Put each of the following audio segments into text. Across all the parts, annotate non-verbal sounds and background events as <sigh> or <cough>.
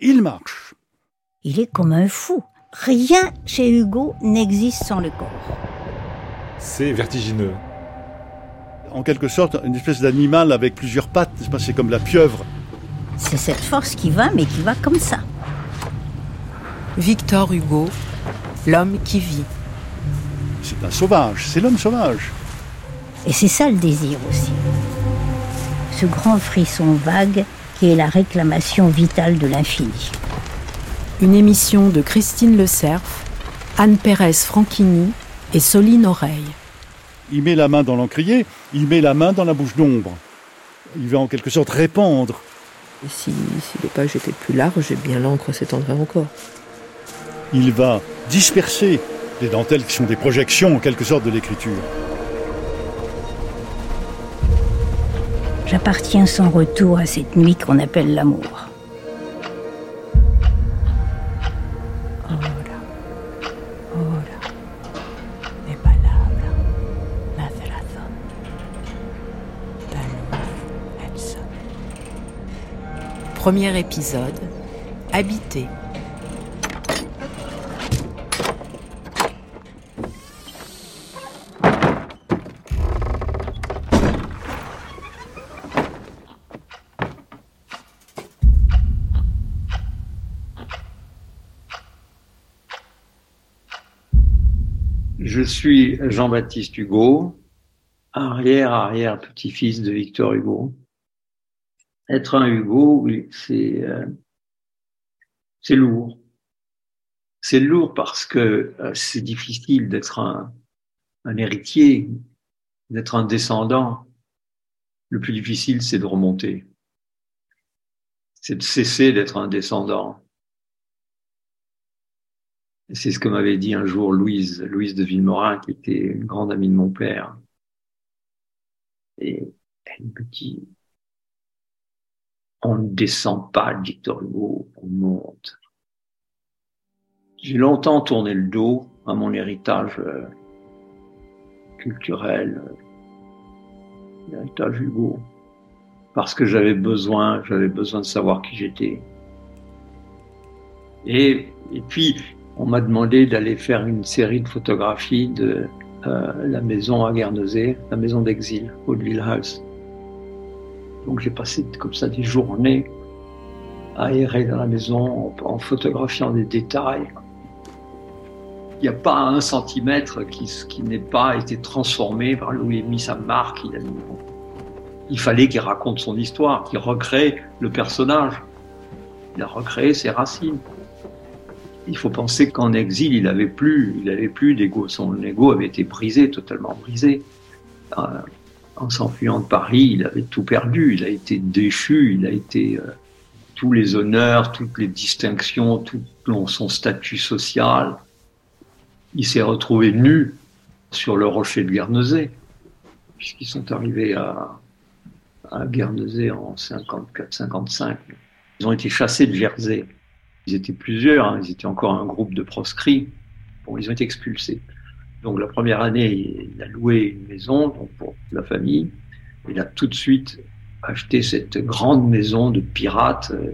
il marche. Il est comme un fou. Rien chez Hugo n'existe sans le corps. C'est vertigineux. En quelque sorte, une espèce d'animal avec plusieurs pattes, c'est comme la pieuvre. C'est cette force qui va, mais qui va comme ça. Victor Hugo, l'homme qui vit. C'est un sauvage, c'est l'homme sauvage. Et c'est ça le désir aussi. Ce grand frisson vague qui est la réclamation vitale de l'infini. Une émission de Christine Le Cerf, Anne Pérez Franchini et Soline Oreille. Il met la main dans l'encrier, il met la main dans la bouche d'ombre. Il va en quelque sorte répandre. Et si, si les pages étaient plus larges, bien l'encre s'étendrait encore. Il va disperser les dentelles qui sont des projections en quelque sorte de l'écriture. J'appartiens sans retour à cette nuit qu'on appelle l'amour. Premier épisode, Habité. Suis Jean-Baptiste Hugo, arrière-arrière petit-fils de Victor Hugo. Être un Hugo, oui, c'est euh, c'est lourd. C'est lourd parce que euh, c'est difficile d'être un, un héritier, d'être un descendant. Le plus difficile, c'est de remonter. C'est de cesser d'être un descendant. C'est ce que m'avait dit un jour Louise, Louise de Villemorin, qui était une grande amie de mon père. Et elle me dit, on ne descend pas Victor Hugo, on monte. J'ai longtemps tourné le dos à mon héritage euh, culturel, euh, l'héritage Hugo, parce que j'avais besoin, j'avais besoin de savoir qui j'étais. Et, et puis, on m'a demandé d'aller faire une série de photographies de euh, la maison à Guernesey, la maison d'exil, Hauteville House. Donc j'ai passé comme ça des journées à errer dans la maison en, photographiant des détails. Il n'y a pas un centimètre qui, n'ait pas été transformé par a mis sa marque. Il, il fallait qu'il raconte son histoire, qu'il recrée le personnage. Il a recréé ses racines. Il faut penser qu'en exil, il n'avait plus, il avait plus d'ego. Son ego avait été brisé, totalement brisé. Euh, en s'enfuyant de Paris, il avait tout perdu. Il a été déchu. Il a été euh, tous les honneurs, toutes les distinctions, tout son statut social. Il s'est retrouvé nu sur le rocher de Guernesey, puisqu'ils sont arrivés à, à Guernesey en 54-55. Ils ont été chassés de Jersey. Ils étaient plusieurs, hein. ils étaient encore un groupe de proscrits. Bon, ils ont été expulsés. Donc la première année, il a loué une maison pour la famille. Il a tout de suite acheté cette grande maison de pirates euh,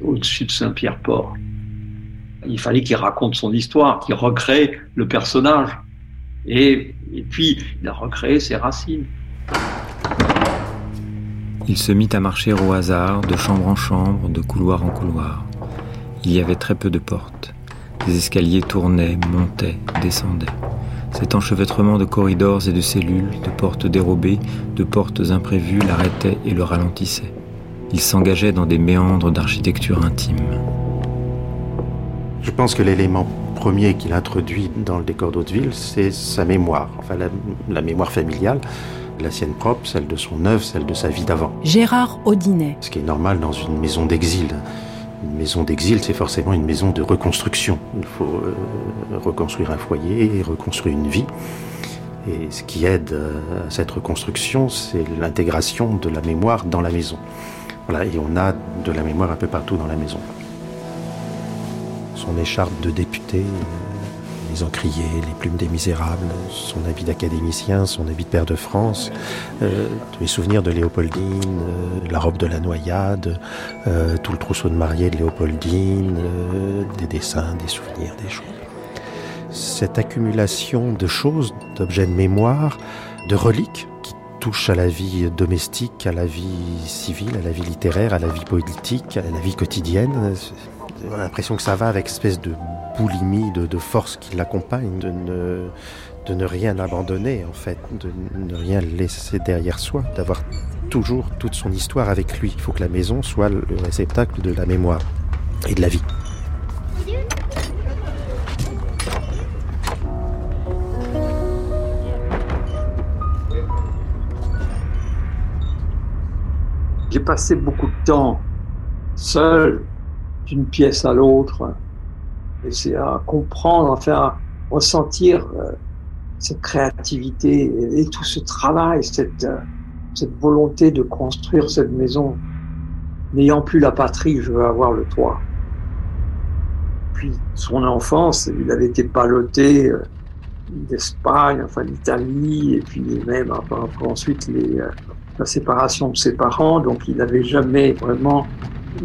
au-dessus de Saint-Pierre-Port. Il fallait qu'il raconte son histoire, qu'il recrée le personnage. Et puis, il a recréé ses racines. Il se mit à marcher au hasard, de chambre en chambre, de couloir en couloir. Il y avait très peu de portes. Les escaliers tournaient, montaient, descendaient. Cet enchevêtrement de corridors et de cellules, de portes dérobées, de portes imprévues l'arrêtait et le ralentissait. Il s'engageait dans des méandres d'architecture intime. Je pense que l'élément premier qu'il introduit dans le décor d'Hauteville, c'est sa mémoire, enfin la, la, mémoire familiale, la sienne propre, celle de son œuvre, celle de sa vie d'avant. Gérard Audinet. Ce qui est normal dans une maison d'exil. Une maison d'exil, c'est forcément une maison de reconstruction. Il faut euh, reconstruire un foyer, reconstruire une vie. Et ce qui aide euh, à cette reconstruction, c'est l'intégration de la mémoire dans la maison. Voilà, et on a de la mémoire un peu partout dans la maison. Son écharpe de député, les encriers, les plumes des misérables, son habit d'académicien, son habit de père de France, euh, les souvenirs de Léopoldine, euh, la robe de la noyade, euh, tout le trousseau de mariée de Léopoldine, des dessins, des souvenirs, des choses. Cette accumulation de choses, d'objets de mémoire, de reliques qui touchent à la vie domestique, à la vie civile, à la vie littéraire, à la vie politique, à la vie quotidienne, on a l'impression que ça va avec espèce de boulimie, de, force qui l'accompagne, de ne, de ne rien abandonner en fait, de ne rien laisser derrière soi, d'avoir toujours toute son histoire avec lui. Il faut que la maison soit le réceptacle de la mémoire et de la vie. J'ai passé beaucoup de temps seul d'une pièce à l'autre. Et c'est à comprendre, à faire ressentir euh, cette créativité et, tout ce travail, cette, euh, cette volonté de construire cette maison. N'ayant plus la patrie, je veux avoir le toit. Puis son enfance, il avait été baloté euh, d'Espagne, enfin d'Italie, et puis même enfin, ensuite les, la séparation de ses parents, donc il n'avait jamais vraiment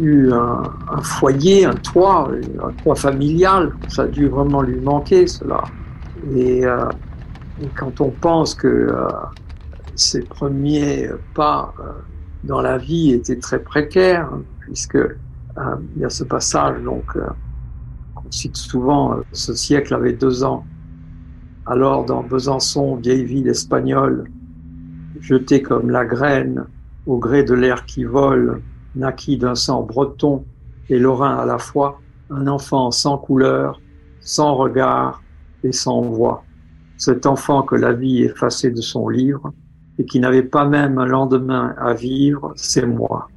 eu un, foyer, un toit, un toit familial. Ça a dû vraiment lui manquer, cela. Et, euh, quand on pense que euh, ses premiers pas euh, dans la vie étaient très précaires, hein, puisque il y a ce passage donc qu'on cite souvent, ce siècle avait deux ans. Alors dans Besançon, vieille ville espagnole, jetée comme la graine au gré de l'air qui vole, naquit d'un sang breton et lorrain à la fois, un enfant sans couleur, sans regard et sans voix. Cet enfant que la vie effaçait de son livre et qui n'avait pas même un lendemain à vivre, c'est moi.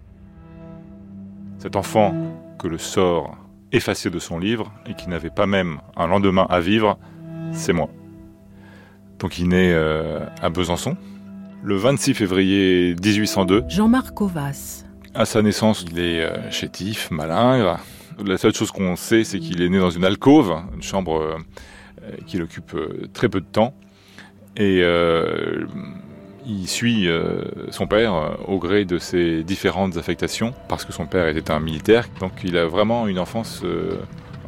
Cet enfant que le sort effacé de son livre et qui n'avait pas même un lendemain à vivre, c'est moi. Donc il naît euh, à Besançon le 26 février 1802. Jean-Marc Covas, à sa naissance, il est euh, chétif, malingre. La seule chose qu'on sait, c'est qu'il est né dans une alcôve, une chambre euh, qu'il occupe euh, très peu de temps. Et il suit son père au gré de ses différentes affectations, parce que son père était un militaire. Donc il a vraiment une enfance,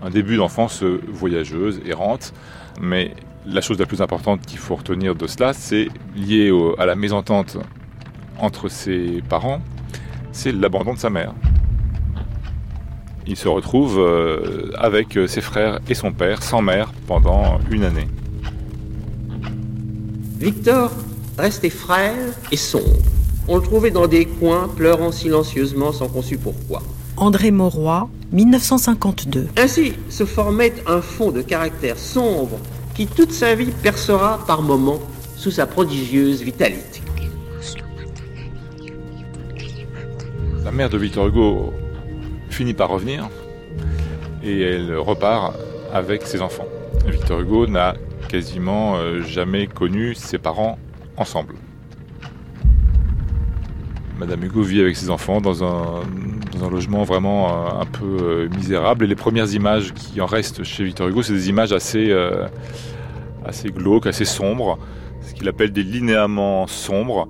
un début d'enfance voyageuse, errante. Mais la chose la plus importante qu'il faut retenir de cela, c'est lié à la mésentente entre ses parents, c'est l'abandon de sa mère. Il se retrouve euh, avec euh, ses frères et son père sans mère pendant une année. Victor restait frêle et sombre. On le trouvait dans des coins, pleurant silencieusement sans qu'on sût pourquoi. André Mauroy, 1952. Ainsi se formait un fond de caractère sombre qui toute sa vie percera par moments sous sa prodigieuse vitalité. La mère de Victor Hugo finit par revenir et elle repart avec ses enfants. Victor Hugo n'a quasiment euh, jamais connu ses parents ensemble. Madame Hugo vit avec ses enfants dans un, logement vraiment euh, un, peu euh, misérable. Et les premières images qui en restent chez Victor Hugo, c'est des images assez, assez glauques, assez sombres, ce qu'il appelle des linéaments sombres.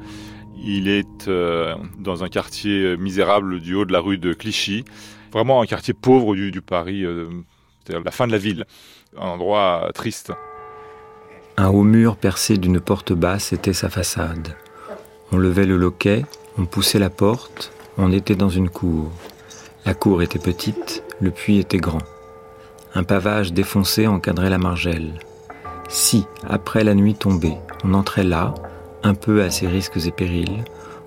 Il est euh, dans un quartier misérable du haut de la rue de Clichy, vraiment un quartier pauvre du, Paris, euh, c'est-à-dire la fin de la ville, un endroit triste. Un haut mur percé d'une porte basse était sa façade. On levait le loquet, on poussait la porte, on était dans une cour. La cour était petite, le puits était grand. Un pavage défoncé encadrait la margelle. Si, après la nuit tombée, on entrait là, un peu à ses risques et périls,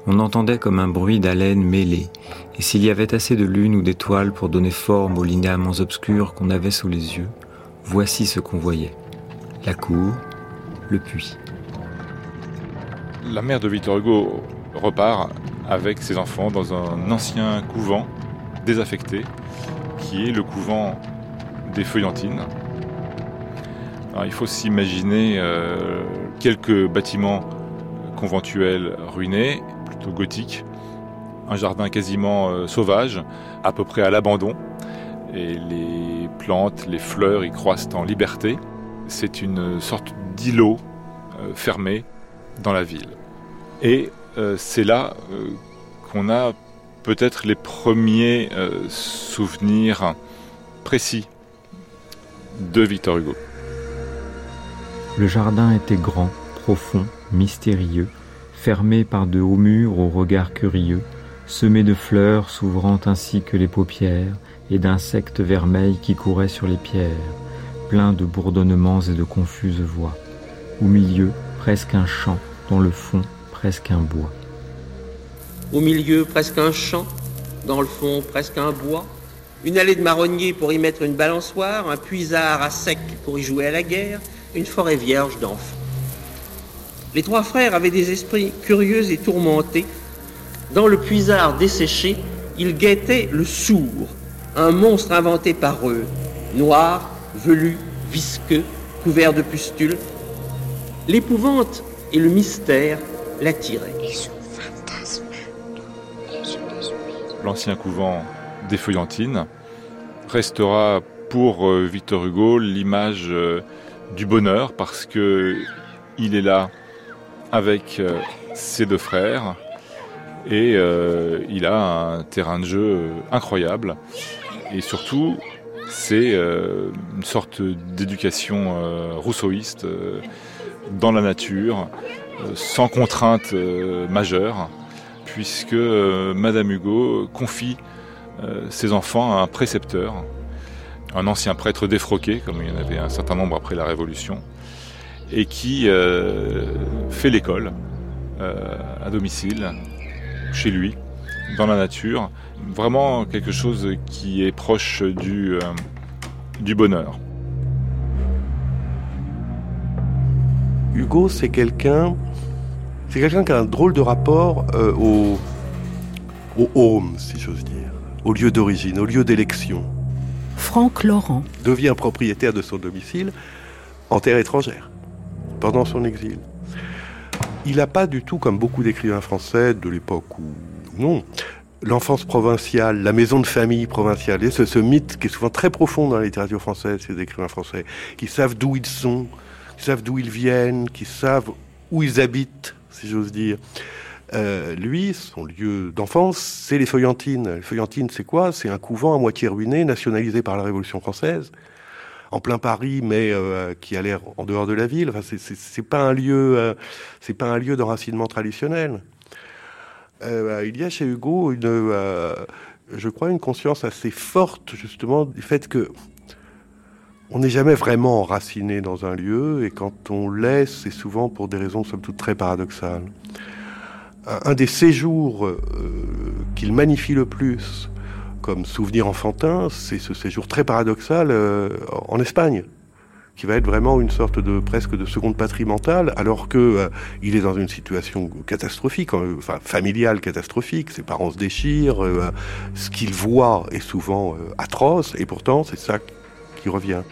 on entendait comme un bruit d'haleine mêlée, et s'il y avait assez de lune ou d'étoiles pour donner forme aux linéaments obscurs qu'on avait sous les yeux, voici ce qu'on voyait. La cour, le puits. La mère de Victor Hugo repart avec ses enfants dans un ancien couvent désaffecté, qui est le couvent des Feuillantines. il faut s'imaginer euh, quelques bâtiments conventuel ruiné, plutôt gothique, un jardin quasiment euh, sauvage, à peu près à l'abandon, et les plantes, les fleurs y croissent en liberté. c'est une sorte d'îlot fermé dans la ville. Et c'est là qu'on a peut-être les premiers souvenirs précis de Victor Hugo. Le jardin était grand, profond, mystérieux, fermé par de hauts murs aux regards curieux, semé de fleurs s'ouvrant ainsi que les paupières, et d'insectes vermeils qui couraient sur les pierres, plein de bourdonnements et de confuses voix. Au milieu, presque un champ, dans le fond, presque un bois. Au milieu, presque un champ, dans le fond, presque un bois. Une allée de marronniers pour y mettre une balançoire, un puisard à sec pour y jouer à la guerre, une forêt vierge d'enfants. Les trois frères avaient des esprits curieux et tourmentés. Dans le puisard desséché, ils guettaient le sourd, un monstre inventé par eux, noir, velu, visqueux, couvert de pustules. L'épouvante et le mystère l'attiraient. L'ancien couvent des Feuillantines restera pour euh, Victor Hugo l'image euh, du bonheur parce que il est là avec euh, ses deux frères. Et euh, il a un terrain de jeu incroyable. Et surtout c'est euh, une sorte d'éducation rousseauiste dans la nature sans contrainte majeure puisque Madame Hugo confie ses enfants à un précepteur un ancien prêtre défroqué, comme il y en avait un certain nombre après la Révolution, et qui euh, fait l'école euh, à domicile, chez lui, dans la nature. Vraiment quelque chose qui est proche du, euh, du bonheur. Hugo, c'est quelqu'un, c'est quelqu'un qui a un drôle de rapport au, au home, si j'ose dire, au lieu d'origine, au lieu d'élection. Franck Laurent devient propriétaire de son domicile en terre étrangère pendant son exil. Il n'a pas du tout, comme beaucoup d'écrivains français de l'époque où non, l'enfance provinciale, la maison de famille provinciale, et ce, ce, mythe qui est souvent très profond dans la littérature française, ces écrivains français, qui savent d'où ils sont, qui savent d'où ils viennent, qui savent où ils habitent, si j'ose dire. Euh, lui, son lieu d'enfance, c'est les Feuillantines. Les Feuillantines, c'est quoi? C'est un couvent à moitié ruiné, nationalisé par la Révolution française, en plein Paris, mais euh, qui a l'air en dehors de la ville. Enfin, c'est pas un lieu, euh, c'est pas un lieu d'enracinement traditionnel. il y a chez Hugo une, je crois, une conscience assez forte justement du fait que on n'est jamais vraiment enraciné dans un lieu, et quand on l'est, c'est souvent pour des raisons somme toute très paradoxales un des séjours euh, qu'il magnifie le plus comme souvenir enfantin, c'est ce séjour très paradoxal euh, en Espagne, qui va être vraiment une sorte de presque de seconde patrie mentale, alors que euh, il est dans une situation catastrophique, familiale catastrophique. Ses parents se déchirent, ce qu'il voit est souvent atroce, et pourtant c'est ça qui revient.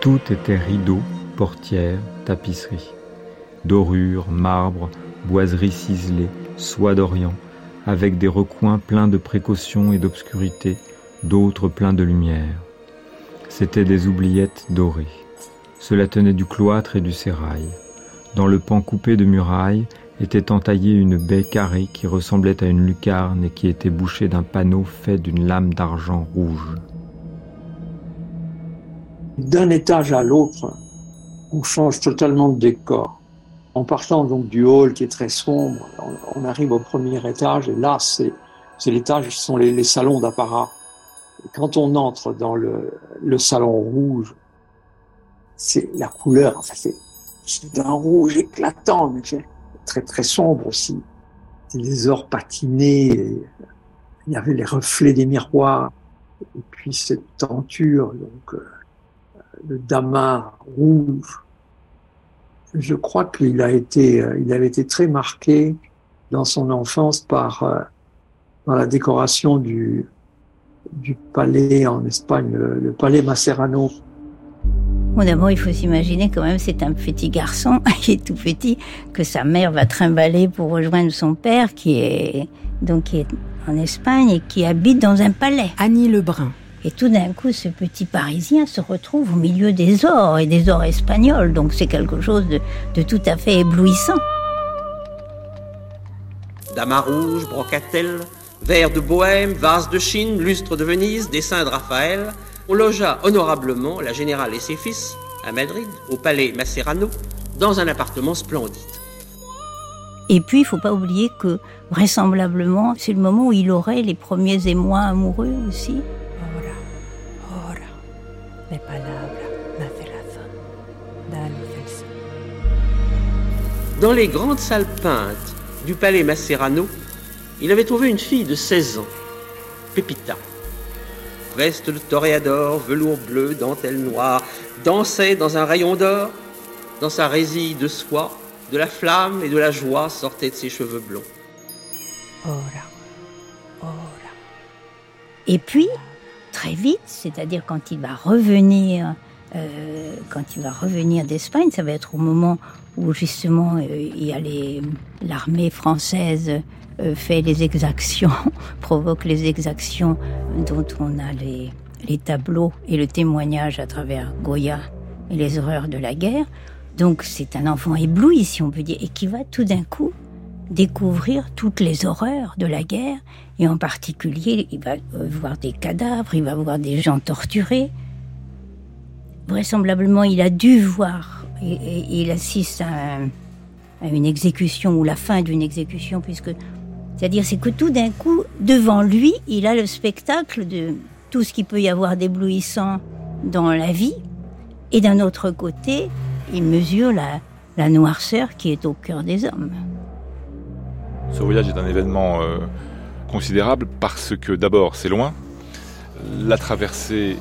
Tout était rideau, portière, tapisserie dorures, marbre, boiseries ciselées, soie d'Orient, avec des recoins pleins de précautions et d'obscurité, d'autres pleins de lumière. C'étaient des oubliettes dorées. Cela tenait du cloître et du sérail. Dans le pan coupé de murailles était entaillée une baie carrée qui ressemblait à une lucarne et qui était bouchée d'un panneau fait d'une lame d'argent rouge. D'un étage à l'autre, on change totalement de décor. En partant donc du hall qui est très sombre, on, arrive au premier étage et là c'est l'étage ce sont les, salons d'apparat. Quand on entre dans le, le salon rouge, c'est la couleur, enfin c'est d'un rouge éclatant, mais très très sombre aussi. C'est les ors patinés, il y avait les reflets des miroirs, et puis cette tenture, donc euh, le damas rouge je crois qu'il a été, euh, il avait été très marqué dans son enfance par, euh, par la décoration du, du palais en Espagne, le, palais Macerano. Bon, d'abord, il faut s'imaginer quand même, c'est un petit garçon <laughs> qui est tout petit, que sa mère va trimballer pour rejoindre son père, qui est donc qui est en Espagne et qui habite dans un palais. Annie Lebrun. Et tout d'un coup, ce petit Parisien se retrouve au milieu des ors et des ors espagnols. Donc c'est quelque chose de, de tout à fait éblouissant. Damas rouge, brocatelle, verre de Bohème, vase de Chine, lustre de Venise, dessin de Raphaël. On logea honorablement la générale et ses fils à Madrid, au palais Macerano, dans un appartement splendide. Et puis, il faut pas oublier que vraisemblablement, c'est le moment où il aurait les premiers émois amoureux aussi. Dans les grandes salles peintes du palais Macerano, il avait trouvé une fille de 16 ans, Pepita. Veste de toréador, velours bleu, dentelle noire, dansait dans un rayon d'or, dans sa résille de soie, de la flamme et de la joie sortaient de ses cheveux blonds. Et puis, très vite, c'est-à-dire quand il va revenir, euh, quand il va revenir d'Espagne, ça va être au moment où justement euh, il y a les- l'armée française euh, fait les exactions, <laughs> provoque les exactions dont on a les, les tableaux et le témoignage à travers Goya et les horreurs de la guerre. Donc c'est un enfant ébloui, si on peut dire, et qui va tout d'un coup découvrir toutes les horreurs de la guerre, et en particulier, il va euh, voir des cadavres, il va voir des gens torturés. Vraisemblablement, il a dû voir, il assiste à, un- à une exécution, ou la fin d'une exécution, puisque, c'est-à-dire, c'est que tout d'un coup, devant lui, il a le spectacle de tout ce qu'il peut y avoir d'éblouissant dans la vie, et d'un autre côté, il mesure la, la noirceur qui est au cœur des hommes. Ce voyage est un événement euh, considérable parce que d'abord c'est loin, la traversée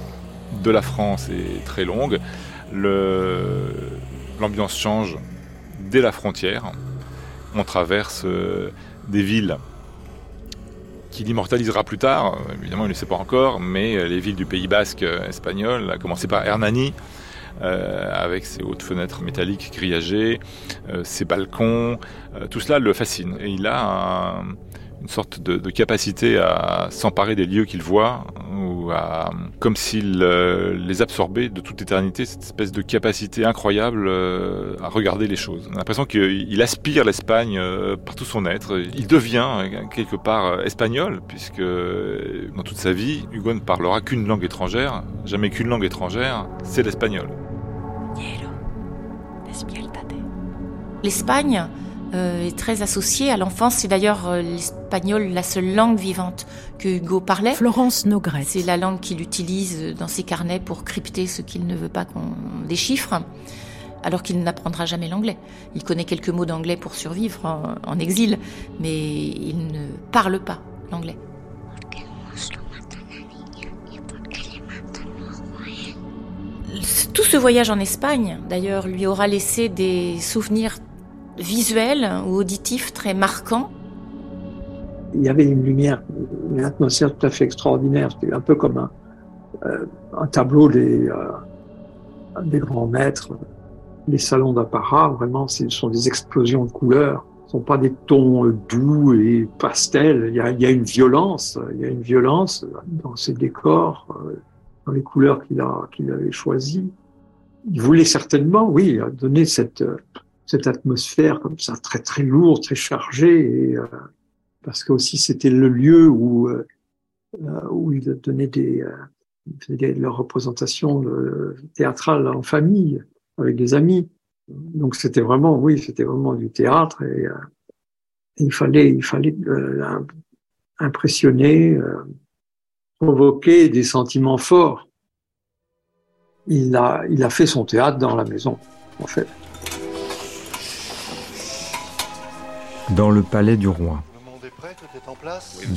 de la France est très longue, l'ambiance change dès la frontière, on traverse euh, des villes qu'il immortalisera plus tard, évidemment il ne le sait pas encore, mais euh, les villes du Pays Basque euh, espagnol, à commencer par Hernani, avec ses hautes fenêtres métalliques grillagées, ses balcons, tout cela le fascine. Et il a un- une sorte de, capacité à s'emparer des lieux qu'il voit, ou à, comme s'il euh, les absorbait de toute éternité, cette espèce de capacité incroyable euh, à regarder les choses. On a l'impression qu'il aspire l'Espagne euh, par tout son être. Il devient quelque part espagnol, puisque dans toute sa vie, Hugo ne parlera qu'une langue étrangère, jamais qu'une langue étrangère, c'est l'espagnol. L'Espagne est très associée à l'enfance. C'est d'ailleurs euh, l'espagnol la seule langue vivante que Hugo parlait. Florence Nogret. C'est la langue qu'il utilise dans ses carnets pour crypter ce qu'il ne veut pas qu'on déchiffre, alors qu'il n'apprendra jamais l'anglais. Il connaît quelques mots d'anglais pour survivre en, en exil, mais il ne parle pas l'anglais. Tout ce voyage en Espagne, d'ailleurs, lui aura laissé des souvenirs visuels ou auditifs très marquants. Il y avait une lumière, une atmosphère tout à fait extraordinaire. C'était un peu comme un, euh, tableau des, euh, des grands maîtres. Les salons d'apparat, vraiment, ce sont des explosions de couleurs. Ce sont pas des tons euh, doux et pastels. Il y a, une violence, il y a une violence dans ces décors, dans les couleurs qu'il qu'il avait choisies. Il voulait certainement, oui, donner cette, cette atmosphère comme ça, très très lourde, très chargée, et, euh, parce que aussi c'était le lieu où euh, euh, où il donnait des, leurs représentations théâtrales en famille avec des amis. Donc c'était vraiment, oui, c'était vraiment du théâtre et, il fallait, il fallait im- impressionner, provoquer des sentiments forts. Il a fait son théâtre dans la maison, en fait. Dans le palais du roi.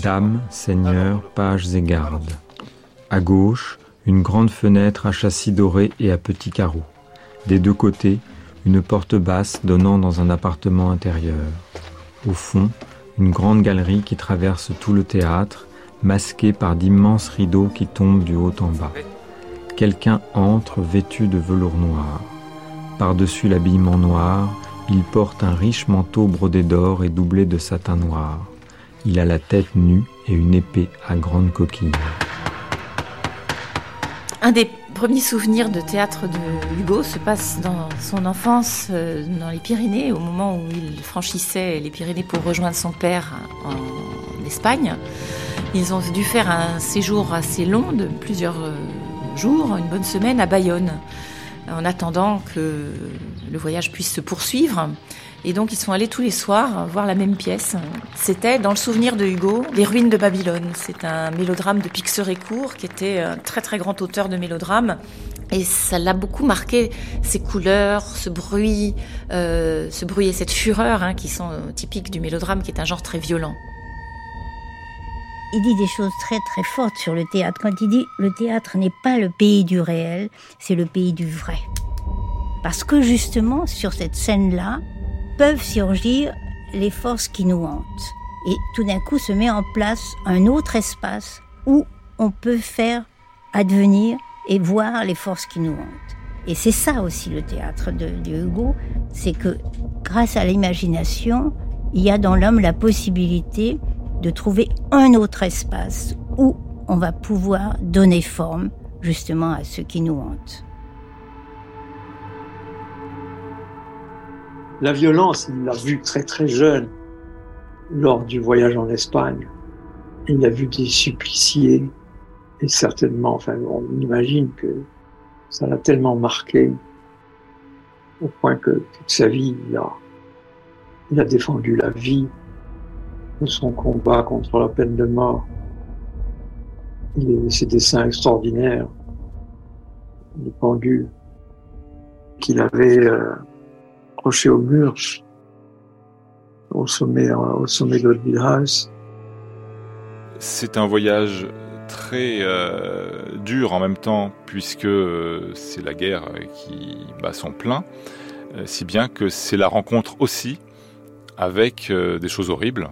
Dames, seigneurs, pages et gardes. À gauche, une grande fenêtre à châssis doré et à petits carreaux. Des deux côtés, une porte basse donnant dans un appartement intérieur. Au fond, une grande galerie qui traverse tout le théâtre, masquée par d'immenses rideaux qui tombent du haut en bas. Quelqu'un entre vêtu de velours noir. Par-dessus l'habillement noir, il porte un riche manteau brodé d'or et doublé de satin noir. Il a la tête nue et une épée à grande coquille. Un des premiers souvenirs de théâtre de Hugo se passe dans son enfance euh, dans les Pyrénées, au moment où il franchissait les Pyrénées pour rejoindre son père en Espagne. Ils ont dû faire un séjour assez long de plusieurs euh, jours, une bonne semaine à Bayonne, en attendant que le voyage puisse se poursuivre. Et donc ils sont allés tous les soirs voir la même pièce. C'était dans le souvenir de Hugo, Les ruines de Babylone. C'est un mélodrame de Pixerécourt qui était un très très grand auteur de mélodrames. Et ça l'a beaucoup marqué, ces couleurs, ce bruit, euh, ce bruit et cette fureur hein, qui sont typiques du mélodrame, qui est un genre très violent. Il dit des choses très très fortes sur le théâtre. Quand il dit le théâtre n'est pas le pays du réel, c'est le pays du vrai. Parce que justement, sur cette scène-là, peuvent surgir les forces qui nous hantent. Et tout d'un coup se met en place un autre espace où on peut faire advenir et voir les forces qui nous hantent. Et c'est ça aussi le théâtre de, Hugo, c'est que grâce à l'imagination, il y a dans l'homme la possibilité de trouver un autre espace où on va pouvoir donner forme justement à ce qui nous hante. La violence, il l'a vu très très jeune lors du voyage en Espagne. Il a vu des suppliciés et certainement, enfin, on imagine que ça l'a tellement marqué au point que toute sa vie, il a, il a défendu la vie de son combat contre la peine de mort. Il a ses dessins extraordinaires, les pendules qu'il avait euh, au au sommet. C'est un voyage très euh, dur en même temps, puisque euh, c'est la guerre qui bat son plein, euh, si bien que c'est la rencontre aussi avec des choses horribles,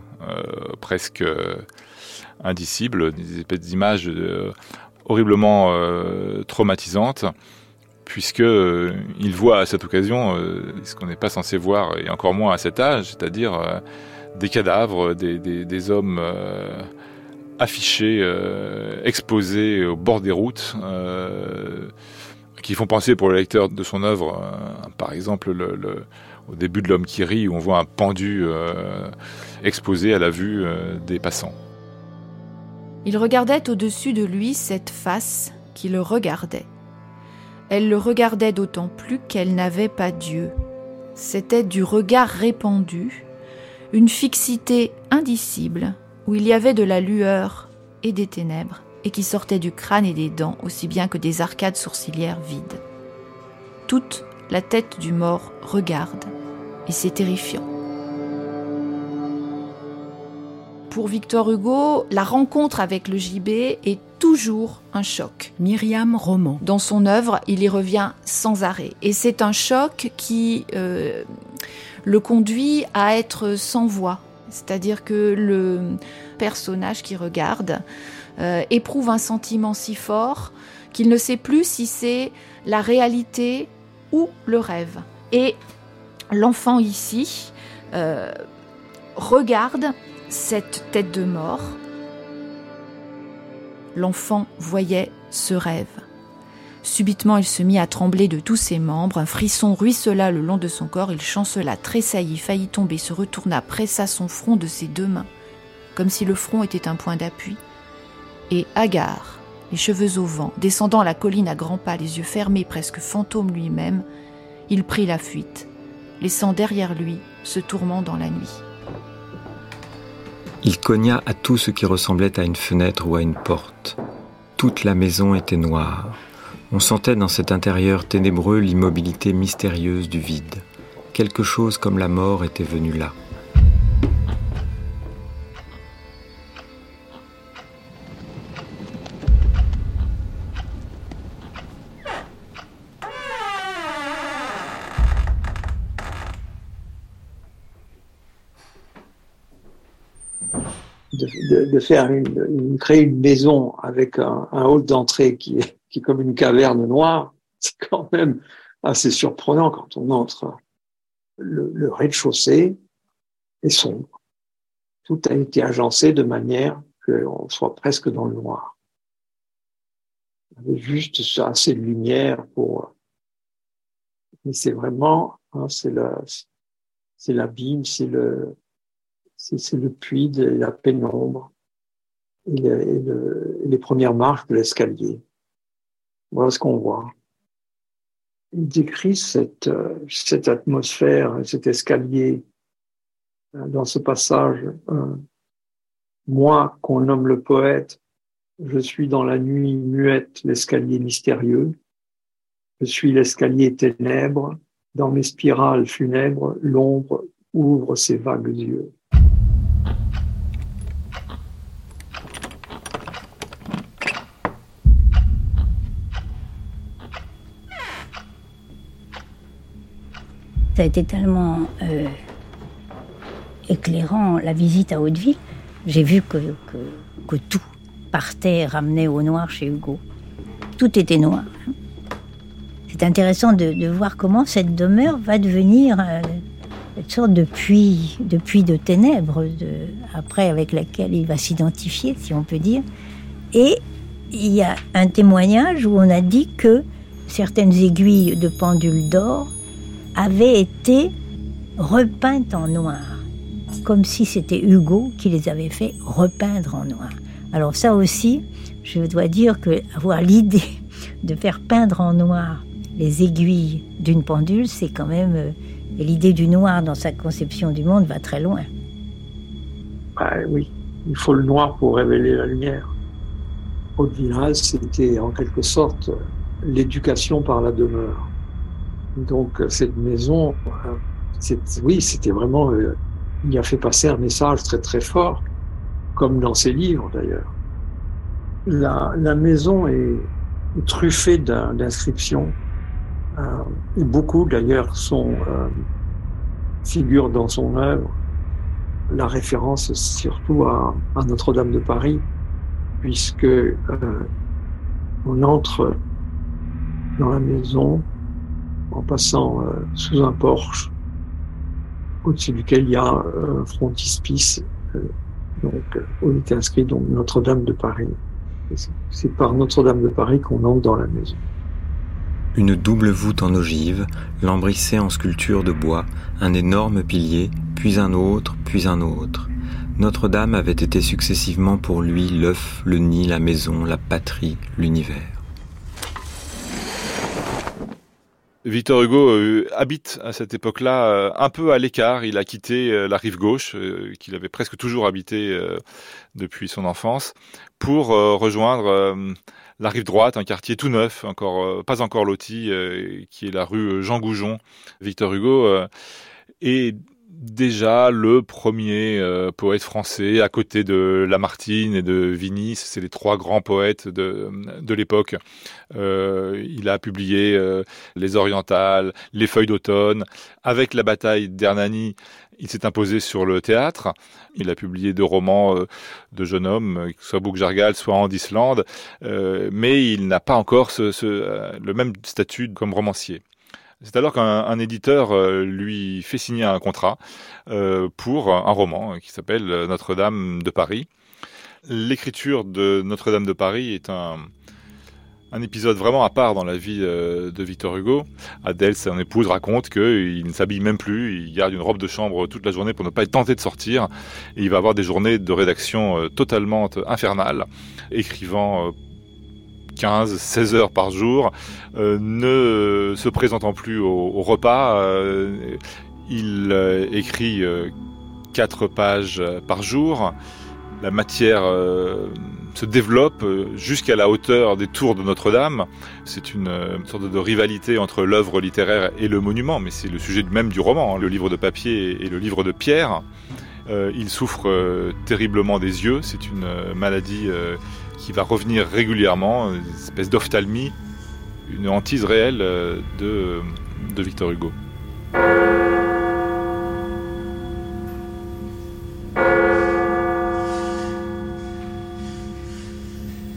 presque indicibles, des espèces d'images horriblement traumatisantes puisque euh, il voit à cette occasion euh, ce qu'on n'est pas censé voir, et encore moins à cet âge, c'est-à-dire euh, des cadavres, des, hommes affichés, exposés au bord des routes, qui font penser pour le lecteur de son œuvre, par exemple, au début de L'homme qui rit, où on voit un pendu exposé à la vue des passants. Il regardait au-dessus de lui cette face qui le regardait. Elle le regardait d'autant plus qu'elle n'avait pas Dieu. C'était du regard répandu, une fixité indicible, où il y avait de la lueur et des ténèbres, et qui sortait du crâne et des dents aussi bien que des arcades sourcilières vides. Toute la tête du mort regarde, et c'est terrifiant. Pour Victor Hugo, la rencontre avec le gibet est toujours un choc. Myriam Roman. Dans son œuvre, il y revient sans arrêt. Et c'est un choc qui euh, le conduit à être sans voix. C'est-à-dire que le personnage qui regarde euh, éprouve un sentiment si fort qu'il ne sait plus si c'est la réalité ou le rêve. Et l'enfant ici euh, regarde cette tête de mort l'enfant voyait ce rêve. Subitement, il se mit à trembler de tous ses membres, un frisson ruissela le long de son corps, il chancela, tressaillit, faillit tomber, se retourna, pressa son front de ses deux mains, comme si le front était un point d'appui. Et Agar, les cheveux au vent, descendant la colline à grands pas, les yeux fermés, presque fantôme lui-même, il prit la fuite, laissant derrière lui ce tourment dans la nuit. Il cogna à tout ce qui ressemblait à une fenêtre ou à une porte. Toute la maison était noire. On sentait dans cet intérieur ténébreux l'immobilité mystérieuse du vide. Quelque chose comme la mort était venu là. De, faire une, créer une maison avec un, hall d'entrée qui est, qui est comme une caverne noire, <laughs> c'est quand même assez surprenant quand on entre. Le, le rez-de-chaussée est sombre. Tout a été agencé de manière qu'on soit presque dans le noir. avait juste assez de lumière pour. Mais c'est vraiment, hein, c'est la, c'est l'abîme, c'est le, c'est le puits de la pénombre et, les premières marches de l'escalier. Voilà ce qu'on voit. Il décrit cette, atmosphère, cet escalier euh, dans ce passage. Euh, moi, qu'on nomme le poète, je suis dans la nuit muette, l'escalier mystérieux. Je suis l'escalier ténèbres. Dans mes spirales funèbres, l'ombre ouvre ses vagues yeux. Ça a été tellement euh, éclairant la visite à Hauteville. J'ai vu que, que, tout partait, ramenait au noir chez Hugo. Tout était noir. C'est intéressant de, voir comment cette demeure va devenir euh, une sorte de puits, de ténèbres, après avec laquelle il va s'identifier, si on peut dire. Et il y a un témoignage où on a dit que certaines aiguilles de pendule d'or avaient été repeintes en noir, comme si c'était Hugo qui les avait fait repeindre en noir. Alors ça aussi, je dois dire que avoir l'idée de faire peindre en noir les aiguilles d'une pendule, c'est quand même euh, l'idée du noir dans sa conception du monde va très loin. Ah, oui, il faut le noir pour révéler la lumière. Haute c'était en quelque sorte l'éducation par la demeure. Donc cette maison, euh, oui, c'était vraiment, euh, il a fait passer un message très très fort, comme dans ses livres d'ailleurs. La, la, maison est truffée d'inscriptions, euh, beaucoup d'ailleurs sont figurent dans son œuvre. La référence surtout à, à Notre-Dame de Paris, puisque on entre dans la maison en passant euh, sous un porche au-dessus duquel il y a euh, un frontispice. Euh, donc, où était inscrit donc Notre-Dame de Paris. C'est par Notre-Dame de Paris qu'on entre dans la maison. Une double voûte en ogive, lambrissée en sculpture de bois, un énorme pilier, puis un autre, puis un autre. Notre-Dame avait été successivement pour lui l'œuf, le nid, la maison, la patrie, l'univers. Victor Hugo euh, habite à cette époque-là euh, un peu à l'écart. Il a quitté euh, la rive gauche, qu'il avait presque toujours habité depuis son enfance, pour rejoindre la rive droite, un quartier tout neuf, encore pas encore loti, qui est la rue Jean Goujon. Victor Hugo est déjà le premier euh, poète français à côté de Lamartine et de Vigny. C'est les trois grands poètes de, de l'époque. Euh, il a publié euh, Les Orientales, Les Feuilles d'automne. Avec la bataille d'Hernani, il s'est imposé sur le théâtre. Il a publié deux romans de jeunes hommes, soit Jargal, soit Andisland, mais il n'a pas encore ce, ce, le même statut comme romancier. C'est alors qu'un éditeur euh, lui fait signer un contrat euh, pour un roman qui s'appelle Notre-Dame de Paris. L'écriture de Notre-Dame de Paris est un, épisode vraiment à part dans la vie euh, de Victor Hugo. Adèle, son épouse, raconte qu'il ne s'habille même plus, il garde une robe de chambre toute la journée pour ne pas être tenté de sortir. Et il va avoir des journées de rédaction totalement infernales, écrivant 15, 16 heures par jour, euh, ne se présentant plus au, repas. Euh, il euh, écrit 4 pages par jour. La matière se développe jusqu'à la hauteur des tours de Notre-Dame. C'est une, sorte de rivalité entre l'œuvre littéraire et le monument, mais c'est le sujet même du roman, hein, le livre de papier et le livre de pierre. il souffre terriblement des yeux, c'est une maladie qui va revenir régulièrement, une espèce d'ophtalmie, une hantise réelle euh, de, de Victor Hugo.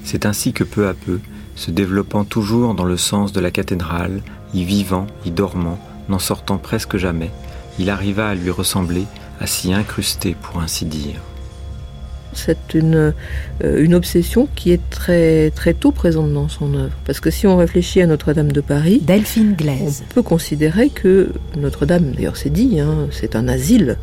C'est ainsi que peu à peu, se développant toujours dans le sens de la cathédrale, y vivant, y dormant, n'en sortant presque jamais, il arriva à lui ressembler, à s'y incruster pour ainsi dire c'est une, euh, une obsession qui est très, très tôt présente dans son œuvre. Parce que si on réfléchit à Notre-Dame de Paris, Delphine Glaise. on peut considérer que Notre-Dame, d'ailleurs c'est dit, hein, c'est un asile.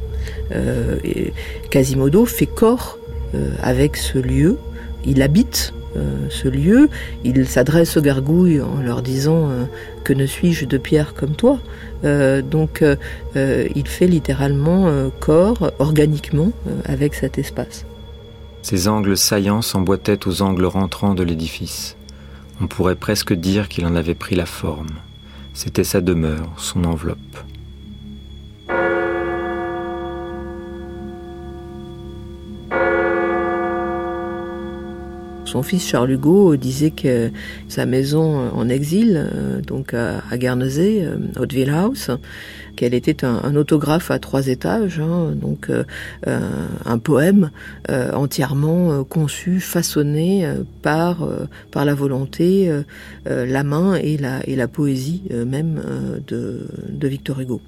Euh, et Quasimodo fait corps euh, avec ce lieu, il habite euh, ce lieu. Il s'adresse aux gargouilles en leur disant euh, Que ne suis-je de pierre comme toi? Euh, Donc il fait littéralement corps, organiquement, avec cet espace. Ces angles saillants s'emboîtaient aux angles rentrants de l'édifice. On pourrait presque dire qu'il en avait pris la forme. C'était sa demeure, son enveloppe. Son fils Charles Hugo disait que sa maison en exil, euh, donc à, Guernesey, euh, Hauteville House, qu'elle était un, autographe à trois étages, hein, donc euh, un poème entièrement conçu, façonné par par la volonté, la main et la poésie même de, Victor Hugo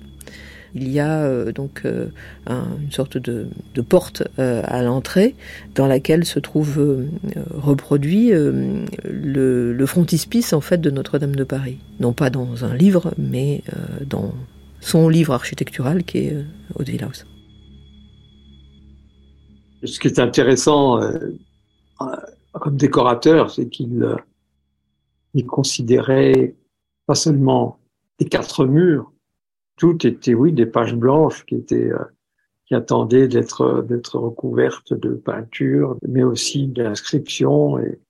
il y a euh, donc euh, une sorte de, porte euh, à l'entrée dans laquelle se trouve reproduit le, frontispice en fait de Notre-Dame de Paris. Non pas dans un livre, mais dans son livre architectural qui est Haute House. Ce qui est intéressant comme décorateur, c'est qu'il il considérait pas seulement les quatre murs, tout était, oui, des pages blanches qui étaient, euh, qui attendaient d'être, d'être recouvertes de peinture, mais aussi d'inscriptions. Et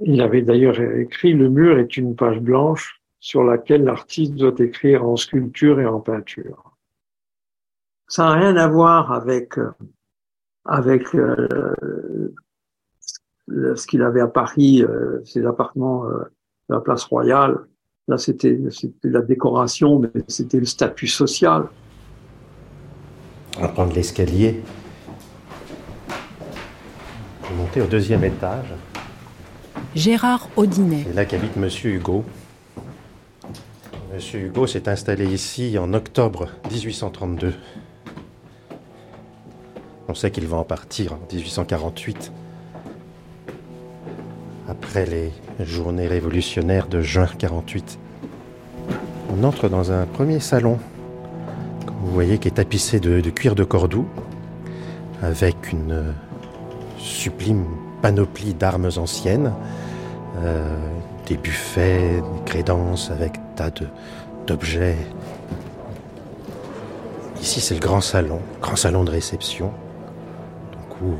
il avait d'ailleurs écrit le mur est une page blanche sur laquelle l'artiste doit écrire en sculpture et en peinture. Ça n'a rien à voir avec avec euh, ce qu'il avait à Paris, euh, ses appartements de la place Royale. Là, c'était la décoration, mais c'était le statut social. On va prendre l'escalier. Monter au deuxième étage. Gérard Audinet. C'est là qu'habite Monsieur Hugo. Monsieur Hugo s'est installé ici en octobre 1832. On sait qu'il va en partir en 1848 après les journées révolutionnaires de juin 48. On entre dans un premier salon, vous voyez, qui est tapissé de, cuir de Cordoue, avec une sublime panoplie d'armes anciennes, euh, des buffets, des crédences avec tas d'objets. Ici, c'est le grand salon, grand salon de réception, où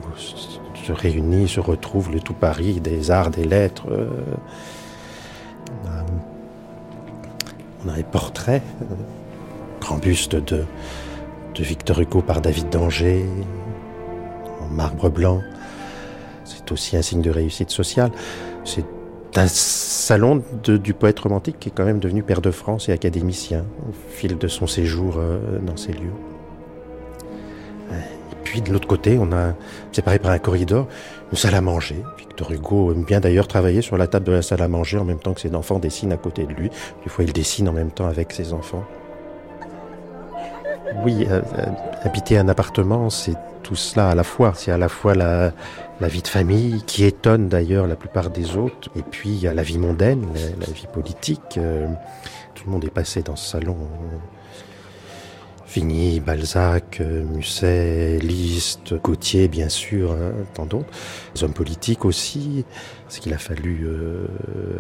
se réunit, se retrouve le tout Paris des arts, des lettres. Euh, on a les portraits, euh, grand buste de, Victor Hugo par David d'Angers, en marbre blanc. C'est aussi un signe de réussite sociale. Un salon du poète romantique qui est quand même devenu père de France et académicien au fil de son séjour euh, dans ces lieux puis de l'autre côté, on a, séparé par un corridor, une salle à manger. Victor Hugo aime bien d'ailleurs travailler sur la table de la salle à manger en même temps que ses enfants dessinent à côté de lui. Des fois, il dessine en même temps avec ses enfants. Oui, euh, euh, habiter un appartement, c'est tout cela à la fois. C'est à la fois la, vie de famille, qui étonne d'ailleurs la plupart des autres, et puis il y a la vie mondaine, la, vie politique. Euh, tout le monde est passé dans ce salon Vigny, Balzac, Musset, Liszt, Gauthier, bien sûr, hein, tant d'autres. Les hommes politiques aussi, parce qu'il a fallu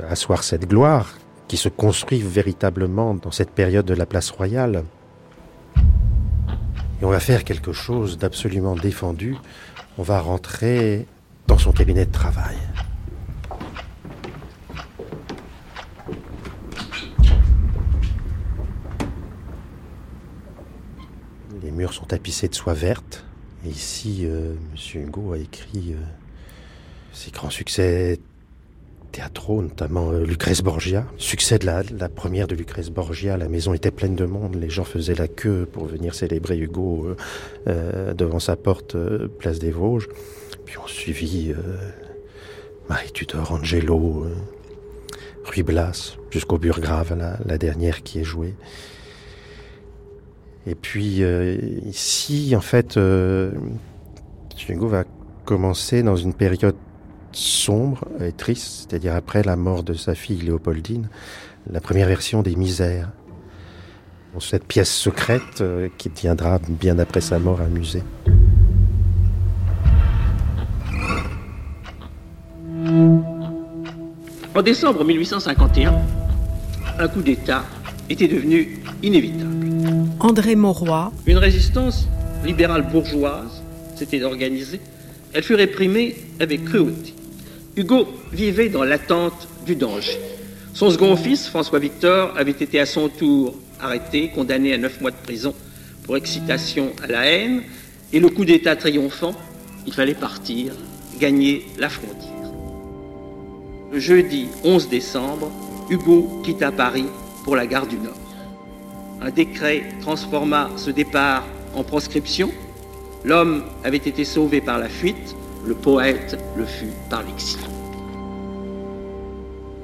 asseoir cette gloire qui se construit véritablement dans cette période de la place royale. Et on va faire quelque chose d'absolument défendu. On va rentrer dans son cabinet de travail. murs sont tapissés de soie verte. Et ici, euh, Monsieur Hugo a écrit euh, ses grands succès théâtraux, notamment euh, Lucrèce Borgia. Succès de la, première de Lucrèce Borgia, la maison était pleine de monde, les gens faisaient la queue pour venir célébrer Hugo devant sa porte, place des Vosges. Puis on suivit Marie Tudor, Angelo, Ruy Blas, jusqu'au Burgrave, la, la dernière qui est jouée. Et puis euh, ici, en fait, euh, Hugo va commencé dans une période sombre et triste, c'est-à-dire après la mort de sa fille Léopoldine, la première version des Misères. Cette pièce secrète euh, qui tiendra bien après sa mort un musée. En décembre 1851, un coup d'État était devenu inévitable. André Mauroy. Une résistance libérale bourgeoise s'était organisée. Elle fut réprimée avec cruauté. Hugo vivait dans l'attente du danger. Son second fils, François Victor, avait été à son tour arrêté, condamné à neuf mois de prison pour excitation à la haine, et le coup d'État triomphant, il fallait partir, gagner la frontière. Le jeudi 11 décembre, Hugo quitta Paris pour la gare du Nord. Un décret transforma ce départ en proscription. L'homme avait été sauvé par la fuite, le poète le fut par l'exil.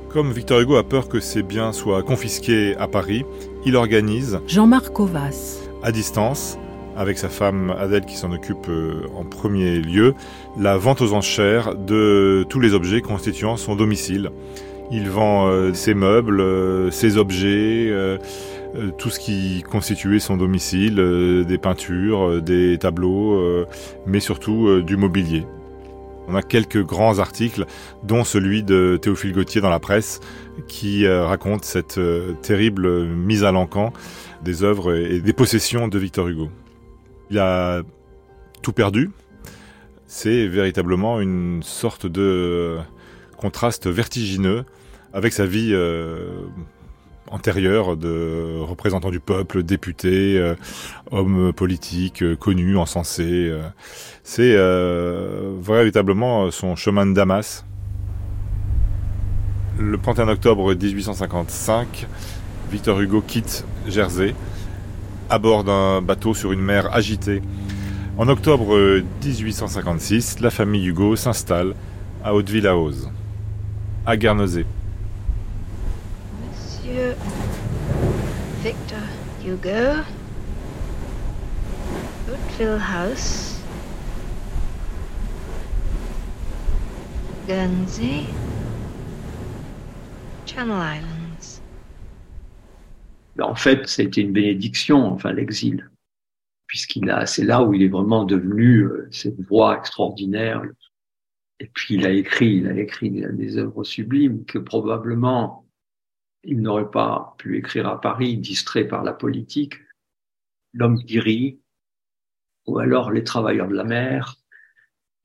Comme Victor Hugo a peur que ses biens soient confisqués à Paris, il organise Jean-Marc Ovas à distance, avec sa femme Adèle qui s'en occupe euh, en premier lieu, la vente aux enchères de tous les objets constituant son domicile. Il vend euh, ses meubles, euh, ses objets, tout ce qui constituait son domicile, des peintures, des tableaux, mais surtout du mobilier. On a quelques grands articles, dont celui de Théophile Gautier dans la presse, qui raconte cette terrible mise à l'encan des œuvres et des possessions de Victor Hugo. Il a tout perdu. C'est véritablement une sorte de contraste vertigineux avec sa vie euh, antérieure de représentant du peuple, député, euh, homme politique, euh, connu, encensé. C'est véritablement son chemin de Damas. Le 31 octobre 1855, Victor Hugo quitte Jersey à bord d'un bateau sur une mer agitée. En octobre 1856, la famille Hugo s'installe à Hauteville-la-Hauze, à Guernesey. Victor Hugo, Hauteville House, Guernsey, Channel Island en fait, c'était une bénédiction, enfin l'exil, puisqu'il a, c'est là où il est vraiment devenu euh, cette voix extraordinaire. Et puis il a écrit, il a écrit des œuvres sublimes que probablement il n'aurait pas pu écrire à Paris, distrait par la politique. L'homme qui rit, ou alors Les travailleurs de la mer.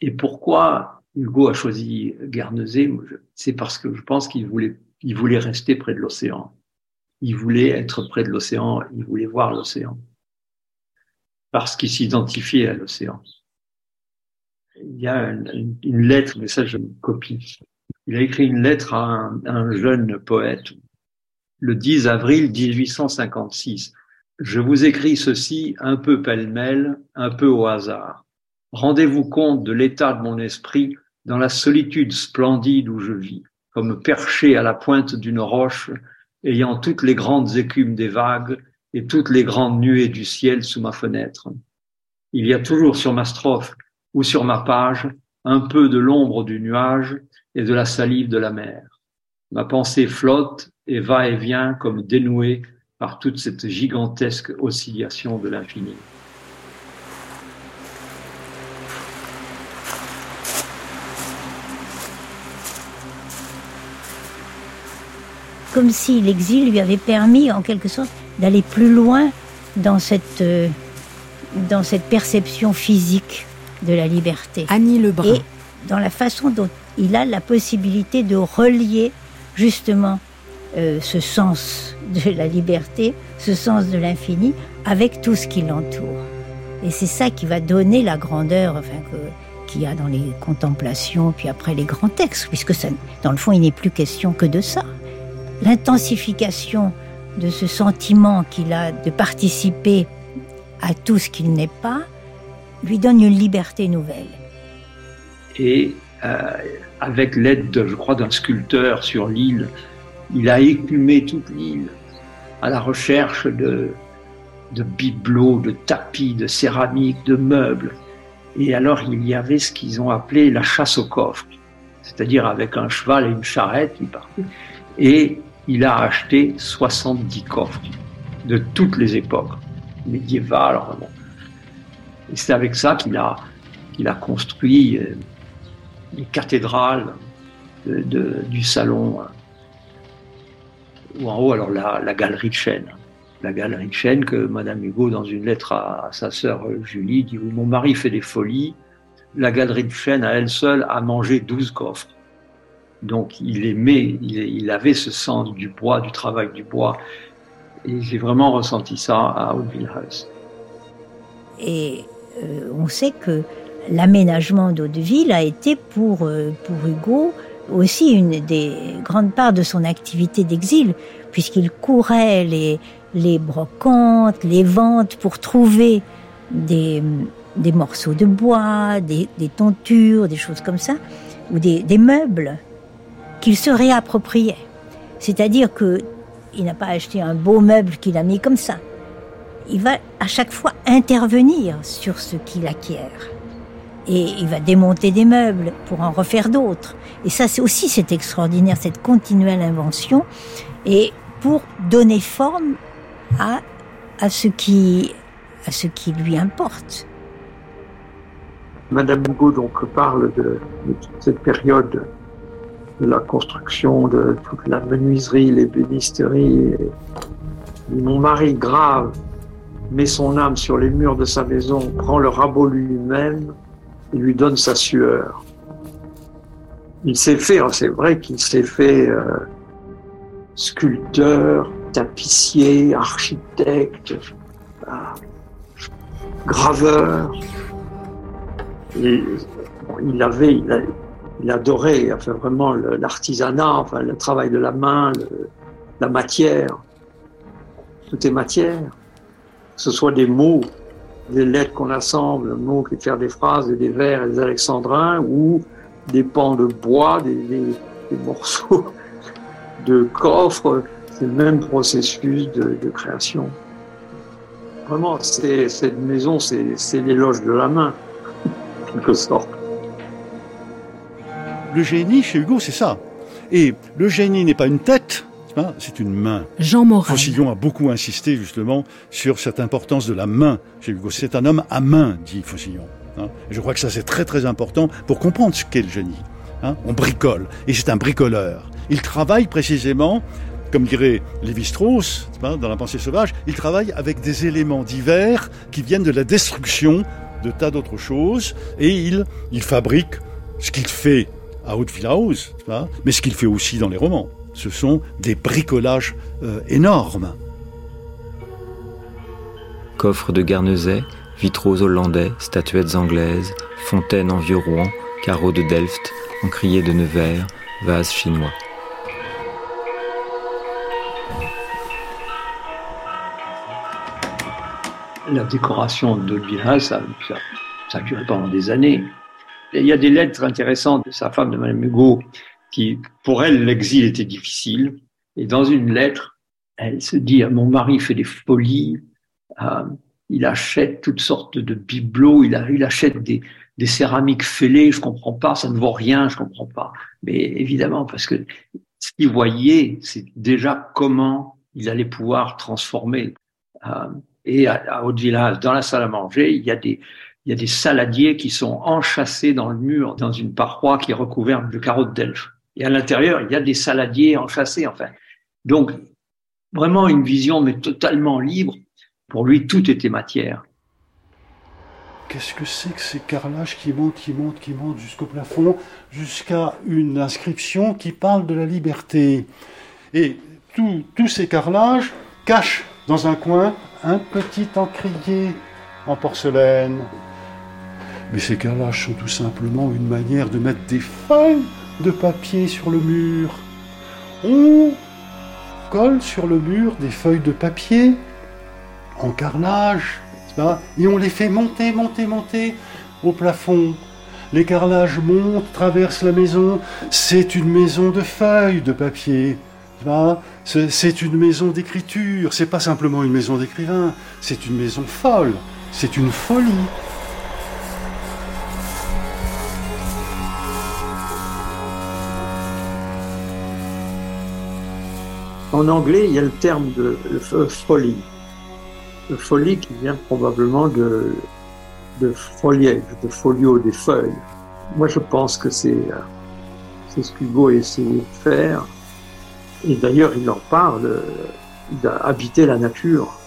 Et pourquoi Hugo a choisi Guernesey? C'est parce que je pense qu'il voulait, il voulait rester près de l'océan il voulait être près de l'océan, il voulait voir l'océan, parce qu'il s'identifiait à l'océan. Il y a une, lettre, mais ça je copie. Il a écrit une lettre à un jeune poète le 10 avril 1856. Je vous écris ceci un peu pêle-mêle, un peu au hasard. Rendez-vous compte de l'état de mon esprit dans la solitude splendide où je vis, comme perché à la pointe d'une roche ayant toutes les grandes écumes des vagues et toutes les grandes nuées du ciel sous ma fenêtre. Il y a toujours sur ma strophe ou sur ma page un peu de l'ombre du nuage et de la salive de la mer. Ma pensée flotte et va et vient comme dénouée par toute cette gigantesque oscillation de l'infini. comme si l'exil lui avait permis, en quelque sorte, d'aller plus loin dans cette, euh, dans cette perception physique de la liberté. Annie Lebrun. Et dans la façon dont il a la possibilité de relier justement euh, ce sens de la liberté, ce sens de l'infini, avec tout ce qui l'entoure. Et c'est ça qui va donner la grandeur qu'il y a dans les contemplations, puis après les grands textes, puisque ça, dans le fond, il n'est plus question que de ça l'intensification de ce sentiment qu'il a de participer à tout ce qu'il n'est pas, lui donne une liberté nouvelle. Et euh, avec l'aide, je crois, d'un sculpteur sur l'île, il a écumé toute l'île à la recherche de, bibelots, de tapis, de céramique, de meubles. Et alors, il y avait ce qu'ils ont appelé la chasse au coffre, c'est-à-dire avec un cheval et une charrette, il partait. Et il a acheté 70 coffres de toutes les époques, médiévales. Et c'est avec ça qu'il a, qu'il a construit de, de, du salon, euh, ou en haut, alors la, galerie de chêne la galerie de chêne que Madame Hugo, dans une lettre à, sa sœur Julie, dit où mon mari fait des folies, la galerie de chêne à elle seule a mangé 12 coffres. Donc il aimait, il, avait ce sens du bois, du travail du bois. Et j'ai vraiment ressenti ça à Hauteville House. Et euh, on sait que l'aménagement d'Hauteville a été pour, euh, pour Hugo aussi une des grandes parts de son activité d'exil, puisqu'il courait les, les brocantes, les ventes pour trouver des, des morceaux de bois, des, des, tontures, des choses comme ça, ou des, des meubles qu'il se réappropriait. C'est-à-dire que il n'a pas acheté un beau meuble qu'il a mis comme ça. Il va à chaque fois intervenir sur ce qu'il acquiert. Et il va démonter des meubles pour en refaire d'autres. Et ça, c'est aussi cette extraordinaire, cette continuelle invention. Et pour donner forme à, à, ce, qui, à ce qui lui importe. Madame Hugo donc parle de, de toute cette période de la construction de toute la menuiserie, l'ébénisterie. Mon mari grave met son âme sur les murs de sa maison, prend le rabot lui-même et lui donne sa sueur. Il s'est fait, hein, c'est vrai qu'il s'est fait euh, sculpteur, tapissier, architecte, euh, graveur. Il avait, il, a, il adorait enfin, vraiment l'artisanat, enfin, le travail de la main, la matière. Tout est matière. Que ce soit des mots, des lettres qu'on assemble, mots qui faire des phrases et des vers et des alexandrins, ou des pans de bois, des morceaux <laughs> de coffres, c'est le même processus de, de création. Vraiment, cette maison, c'est l'éloge de la main, <laughs> en quelque sorte. Le génie chez Hugo, c'est ça. Et le génie n'est pas une tête, c'est une main. Jean Morin. Faucillon a beaucoup insisté justement sur cette importance de la main chez Hugo. C'est un homme à main, dit Faucillon. Hein. Je crois que ça c'est très très important pour comprendre ce qu'est le génie. Hein. On bricole, et c'est un bricoleur. Il travaille précisément comme dirait Lévi-Strauss, dans la pensée sauvage, il travaille avec des éléments divers qui viennent de la destruction de tas d'autres choses, et il, il fabrique ce qu'il fait à Haute House, mais ce qu'il fait aussi dans les romans. Ce sont des bricolages euh, énormes. Coffres de Guernesey, vitraux hollandais, statuettes anglaises, fontaines en vieux Rouen, carreaux de Delft, encriers de Nevers, vases chinois. la décoration de ça, ça, ça a duré pendant des années. Et il y a des lettres intéressantes de sa femme, de Madame Hugo, qui, pour elle, l'exil était difficile. Et dans une lettre, elle se dit, mon mari fait des folies, euh, il achète toutes sortes de bibelots, il, achète des, des céramiques fêlées, je comprends pas, ça ne vaut rien, je comprends pas. Mais évidemment, parce que ce qu'il voyait, c'est déjà comment il allait pouvoir transformer. Euh, et à, Haute-Village, dans la salle à manger, il y a des, il y a des saladiers qui sont enchâssés dans le mur, dans une paroi qui est recouverte de carreaux de Delphes. Et à l'intérieur, il y a des saladiers enchâssés, enfin. Donc, vraiment une vision, mais totalement libre. Pour lui, tout était matière. Qu'est-ce que c'est que ces carrelages qui montent, qui montent, qui montent jusqu'au plafond, jusqu'à une inscription qui parle de la liberté? Et tous ces carrelages cachent dans un coin un petit encrier en porcelaine. Mais ces carrelages sont tout simplement une manière de mettre des feuilles de papier sur le mur. On colle sur le mur des feuilles de papier en carrelage, et on les fait monter, monter, monter au plafond. Les carrelages montent, traversent la maison. C'est une maison de feuilles de papier. C'est une maison d'écriture, c'est pas simplement une maison d'écrivain, c'est une maison folle, c'est une folie. En anglais, il y a le terme de folie. Le folie qui vient probablement de, de foliage, de folio, des feuilles. Moi, je pense que c'est c'est ce qu'Hugo a essayé de faire. Et d'ailleurs, il en parle. Il a habité la nature.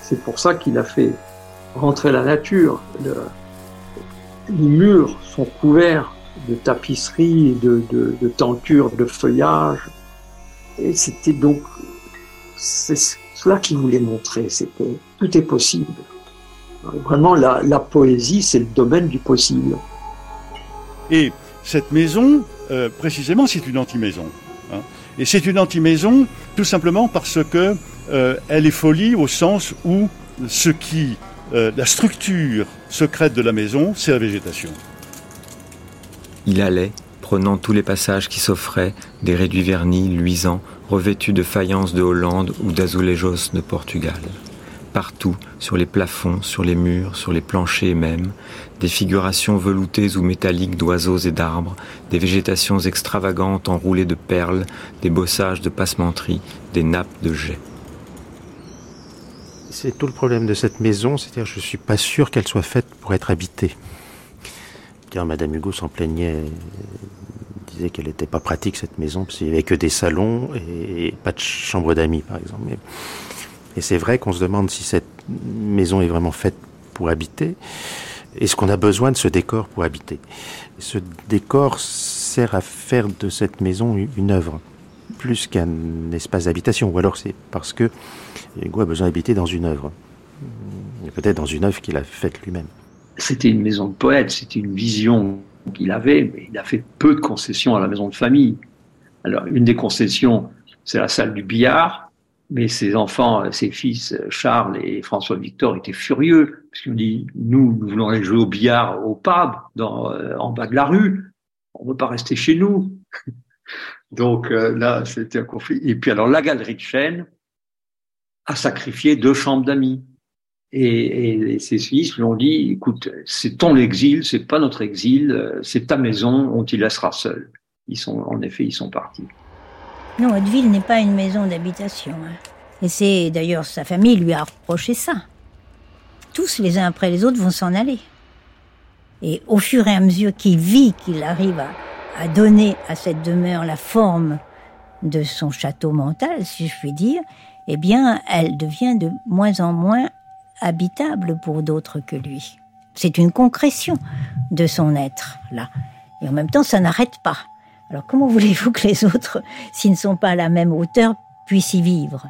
C'est pour ça qu'il a fait rentrer la nature. les murs sont couverts de tapisseries, de, de, de tentures, de feuillage. Et c'était donc, c'est cela qu'il voulait montrer, c'est que tout est possible. Vraiment, la, la poésie, c'est le domaine du possible. Et cette maison, euh, précisément, c'est une anti-maison. Hein. Et c'est une anti-maison tout simplement parce que euh, elle est folie au sens où ce qui, euh, la structure secrète de la maison, c'est la végétation. Il allait, prenant tous les passages qui s'offraient, des réduits vernis luisants, revêtus de faïence de Hollande ou d'azulejos de Portugal. Partout, sur les plafonds, sur les murs, sur les planchers même, des figurations veloutées ou métalliques d'oiseaux et d'arbres, des végétations extravagantes enroulées de perles, des bossages de passementerie, des nappes de jais. C'est tout le problème de cette maison, c'est-à-dire je suis pas sûr qu'elle soit faite pour être habitée. Madame Hugo s'en plaignait, disait qu'elle n'était pas pratique cette maison, parce qu'il n'y avait que des salons et pas de chambre d'amis, par exemple. Et c'est vrai qu'on se demande si cette maison est vraiment faite pour habiter. Est-ce qu'on a besoin de ce décor pour habiter Ce décor sert à faire de cette maison une œuvre, plus qu'un espace d'habitation. Ou alors c'est parce que Hugo a besoin d'habiter dans une œuvre. Peut-être dans une œuvre qu'il a faite lui-même c'était une maison de poète, c'était une vision qu'il avait, mais il a fait peu de concessions à la maison de famille. Alors, une des concessions, c'est la salle du billard, mais ses enfants, ses fils, Charles et François Victor, étaient furieux, parce qu'ils me dit, nous, nous voulons aller jouer au billard au pub, dans, euh, en bas de la rue, on ne veut pas rester chez nous. <laughs> Donc euh, là, c'était un conflit. Et puis alors, la galerie de Chêne a sacrifié deux chambres d'amis. Et, et, ses fils lui ont dit, écoute, c'est ton exil, c'est pas notre exil, c'est ta maison, on t'y laissera seul. Ils sont, en effet, ils sont partis. Non, Hauteville n'est pas une maison d'habitation. Hein. Et c'est d'ailleurs sa famille lui a reproché ça. Tous les uns après les autres vont s'en aller. Et au fur et à mesure qu'il vit qu'il arrive à donner à cette demeure la forme de son château mental, si je puis dire, eh bien, elle devient de moins en moins habitable pour d'autres que lui. C'est une concrétion de son être, là. Et en même temps, ça n'arrête pas. Alors comment voulez-vous que les autres, s'ils ne sont pas à la même hauteur, puissent y vivre?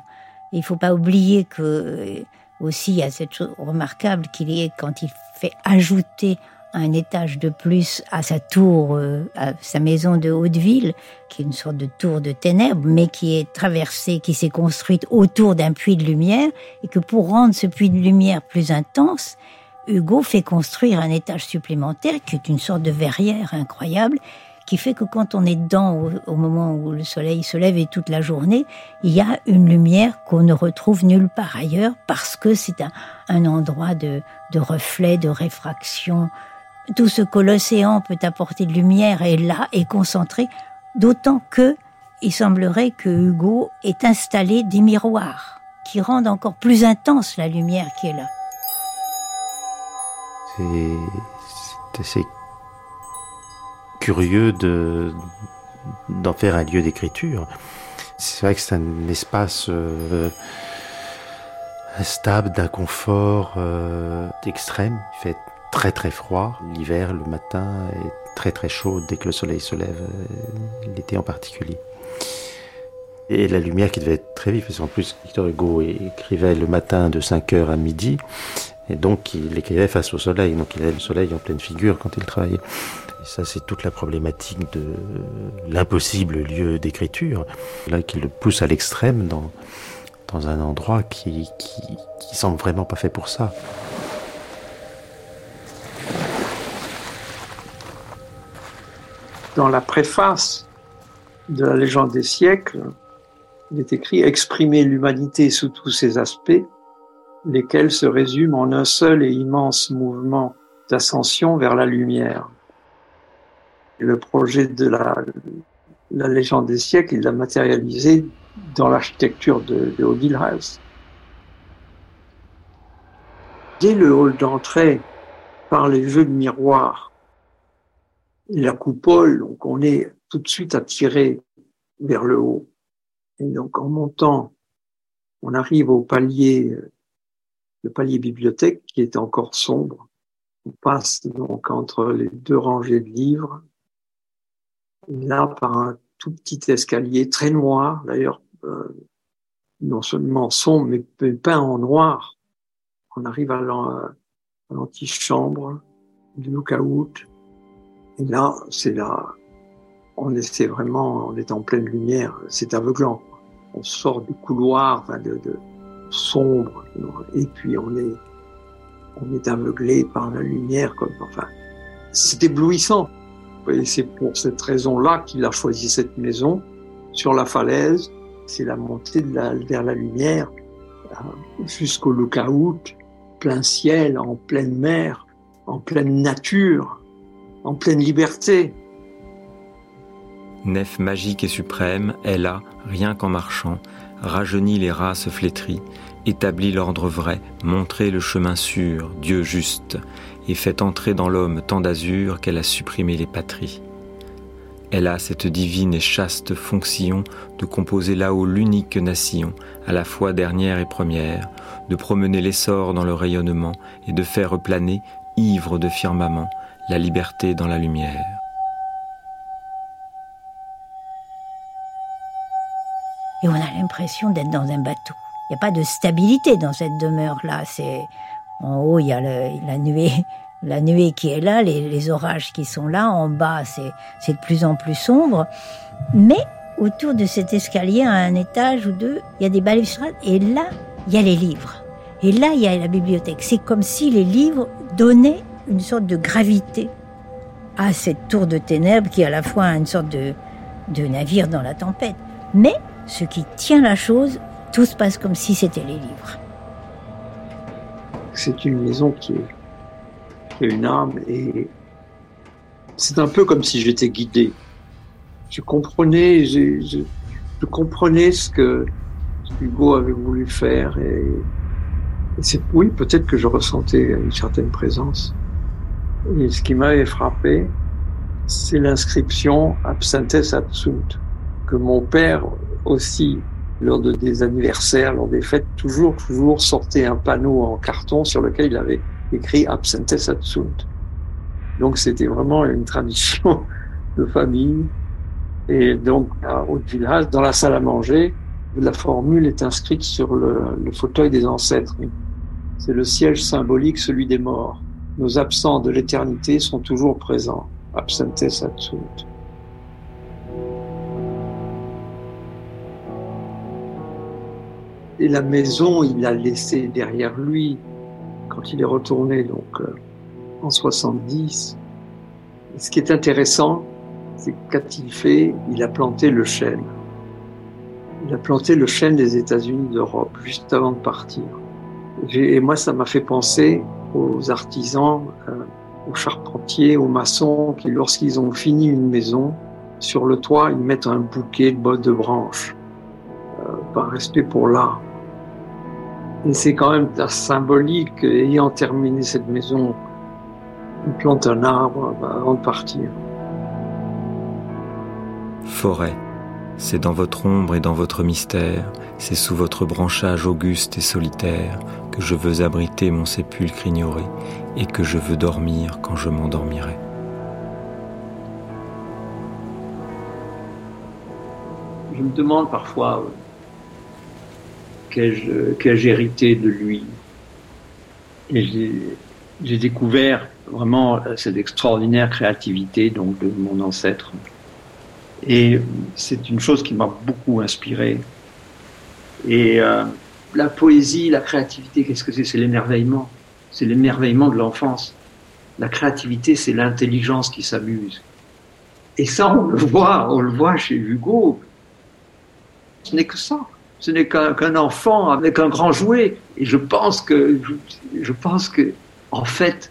Il ne faut pas oublier que euh, aussi il y a cette chose remarquable qu'il est quand il fait ajouter un étage de plus à sa tour, euh, à sa maison de Hauteville, qui est une sorte de tour de ténèbres, mais qui est traversée, qui s'est construite autour d'un puits de lumière, et que pour rendre ce puits de lumière plus intense, Hugo fait construire un étage supplémentaire, qui est une sorte de verrière incroyable, qui fait que quand on est dedans au, moment où le soleil se lève et toute la journée, il y a une lumière qu'on ne retrouve nulle part ailleurs parce que c'est un, endroit de, de reflet, de réfraction, tout ce que l'océan peut apporter de lumière est là et concentré, d'autant que il semblerait que Hugo ait installé des miroirs qui rendent encore plus intense la lumière qui est là. C'est assez curieux de d'en faire un lieu d'écriture. C'est vrai que c'est un espace euh, stable, d'un confort euh, extrême. Très très froid. L'hiver, le matin est très très chaud dès que le soleil se lève, euh, l'été en particulier. Et la lumière qui devait être très vive, parce qu'en plus Victor Hugo écrivait le matin de 5h à midi, et donc il écrivait face au soleil, donc il avait le soleil en pleine figure quand il travaillait. Et ça c'est toute la problématique de l'impossible lieu d'écriture, là qui le pousse à l'extrême dans, dans un endroit qui, qui, qui semble vraiment pas fait pour ça. Dans la préface de la légende des siècles, il est écrit Exprimer l'humanité sous tous ses aspects, lesquels se résument en un seul et immense mouvement d'ascension vers la lumière. le projet de la, légende des siècles, il l'a matérialisé dans l'architecture de, de Odile House. Dès le hall d'entrée, par les jeux de miroirs la coupole, donc on est tout de suite attiré vers le haut. Et donc en montant, on arrive au palier, le palier bibliothèque qui est encore sombre. On passe donc entre les deux rangées de livres. Là, par un tout petit escalier très noir, d'ailleurs, euh, non seulement sombre, mais peint en noir. On arrive à l'antichambre du lookout. Et là, c'est là, on est vraiment, on est en pleine lumière, c'est aveuglant. On sort du couloir, enfin de, de sombre, et puis on est, on est aveuglé par la lumière, comme, enfin, c'est éblouissant. Et c'est pour cette raison-là qu'il a choisi cette maison sur la falaise. C'est la montée de la, vers la lumière euh, jusqu'au lookout, plein ciel, en pleine mer, en pleine nature, en pleine liberté. Nef magique et suprême, elle a, rien qu'en marchant, rajeuni les races flétries, établi l'ordre vrai, montré le chemin sûr, Dieu juste, et fait entrer dans l'homme tant d'azur qu'elle a supprimé les patries. Elle a cette divine et chaste fonction de composer là-haut l'unique nation, à la fois dernière et première, de promener l'essor dans le rayonnement et de faire planer, ivre de firmament, la liberté dans la lumière. Et on a l'impression d'être dans un bateau. Il n'y a pas de stabilité dans cette demeure-là. C'est en haut, il y a la nuée, <laughs> la nuée qui est là, les, les orages qui sont là. En bas, c'est de plus en plus sombre. Mais autour de cet escalier, à un étage ou deux, il y a des balustrades. Et là, il y a les livres. Et là, il y a la bibliothèque. C'est comme si les livres donnaient une sorte de gravité à cette tour de ténèbres qui est à la fois une sorte de, de navire dans la tempête. Mais ce qui tient la chose, tout se passe comme si c'était les livres. C'est une maison qui, est, une âme et c'est un peu comme si j'étais guidé. Je comprenais, je, comprenais ce que Hugo avait voulu faire et, et c'est oui peut-être que je ressentais une certaine présence. Et ce qui m'avait frappé, c'est l'inscription Absentes Absunt, que mon père aussi, lors de des anniversaires, lors des fêtes, toujours, toujours sortait un panneau en carton sur lequel il avait écrit Absentes Absunt. Donc c'était vraiment une tradition de famille. Et donc, à Haute-Village, dans la salle à manger, la formule est inscrite sur le, le fauteuil des ancêtres. C'est le siège symbolique, celui des morts nos absents de l'éternité sont toujours présents. Absentes absunt. Et la maison, il l'a laissée derrière lui quand il est retourné donc euh, en 70. ce qui est intéressant, c'est qu'a-t-il fait Il a planté le chêne. Il a planté le chêne des États-Unis d'Europe juste avant de partir. Et moi, ça m'a fait penser aux artisans, euh, aux charpentiers, aux maçons qui, lorsqu'ils ont fini une maison, sur le toit, ils mettent un bouquet de branches, euh, par respect pour l'art. Et c'est quand même symbolique, ayant terminé cette maison, ils plantent un arbre bah, avant de partir. Forêt, c'est dans votre ombre et dans votre mystère, c'est sous votre branchage auguste et solitaire je veux abriter mon sépulcre ignoré et que je veux dormir quand je m'endormirai. Je me demande parfois euh, qu'ai-je hérité de lui? Et j'ai découvert vraiment cette extraordinaire créativité de mon ancêtre. Et c'est une chose qui m'a beaucoup inspiré. Et euh, la poésie, la créativité, qu'est-ce que c'est? C'est l'émerveillement. C'est l'émerveillement de l'enfance. La créativité, c'est l'intelligence qui s'amuse. Et ça, on le voit, on le voit chez Hugo. Ce n'est que ça. Ce n'est qu'un enfant avec un grand jouet. Et je pense que, je pense que, en fait,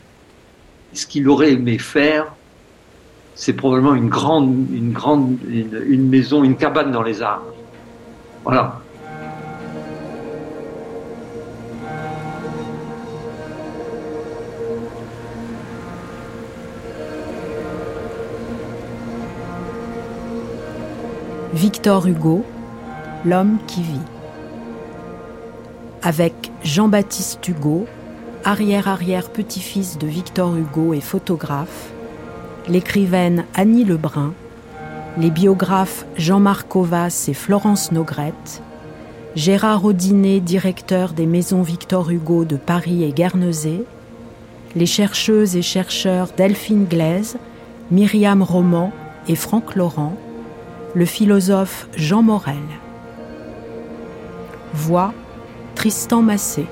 ce qu'il aurait aimé faire, c'est probablement une grande, une grande, une maison, une cabane dans les arbres Voilà. Victor Hugo, L'homme qui vit. Avec Jean-Baptiste Hugo, arrière-arrière-petit-fils de Victor Hugo et photographe, l'écrivaine Annie Lebrun, les biographes Jean-Marc Covas et Florence Nogrette, Gérard Audinet, directeur des maisons Victor Hugo de Paris et Guernesey, les chercheuses et chercheurs Delphine Glaise, Myriam Roman et Franck Laurent, le philosophe Jean Morel. Voix Tristan Massé.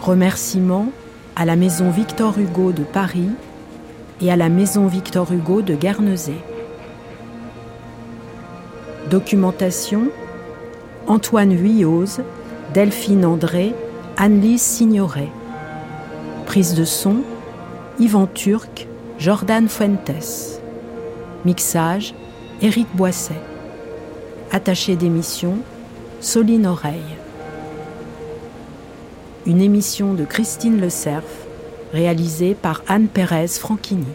Remerciements à la maison Victor Hugo de Paris et à la maison Victor Hugo de Guernesey. Documentation Antoine Huyoz, Delphine André, Anne-Lise Signoret. Prise de son Yvan Turc, Jordan Fuentes. Mixage Éric Boisset. Attaché d'émission Soline Oreille. Une émission de Christine Le Cerf, réalisée par Anne Pérez Franchini.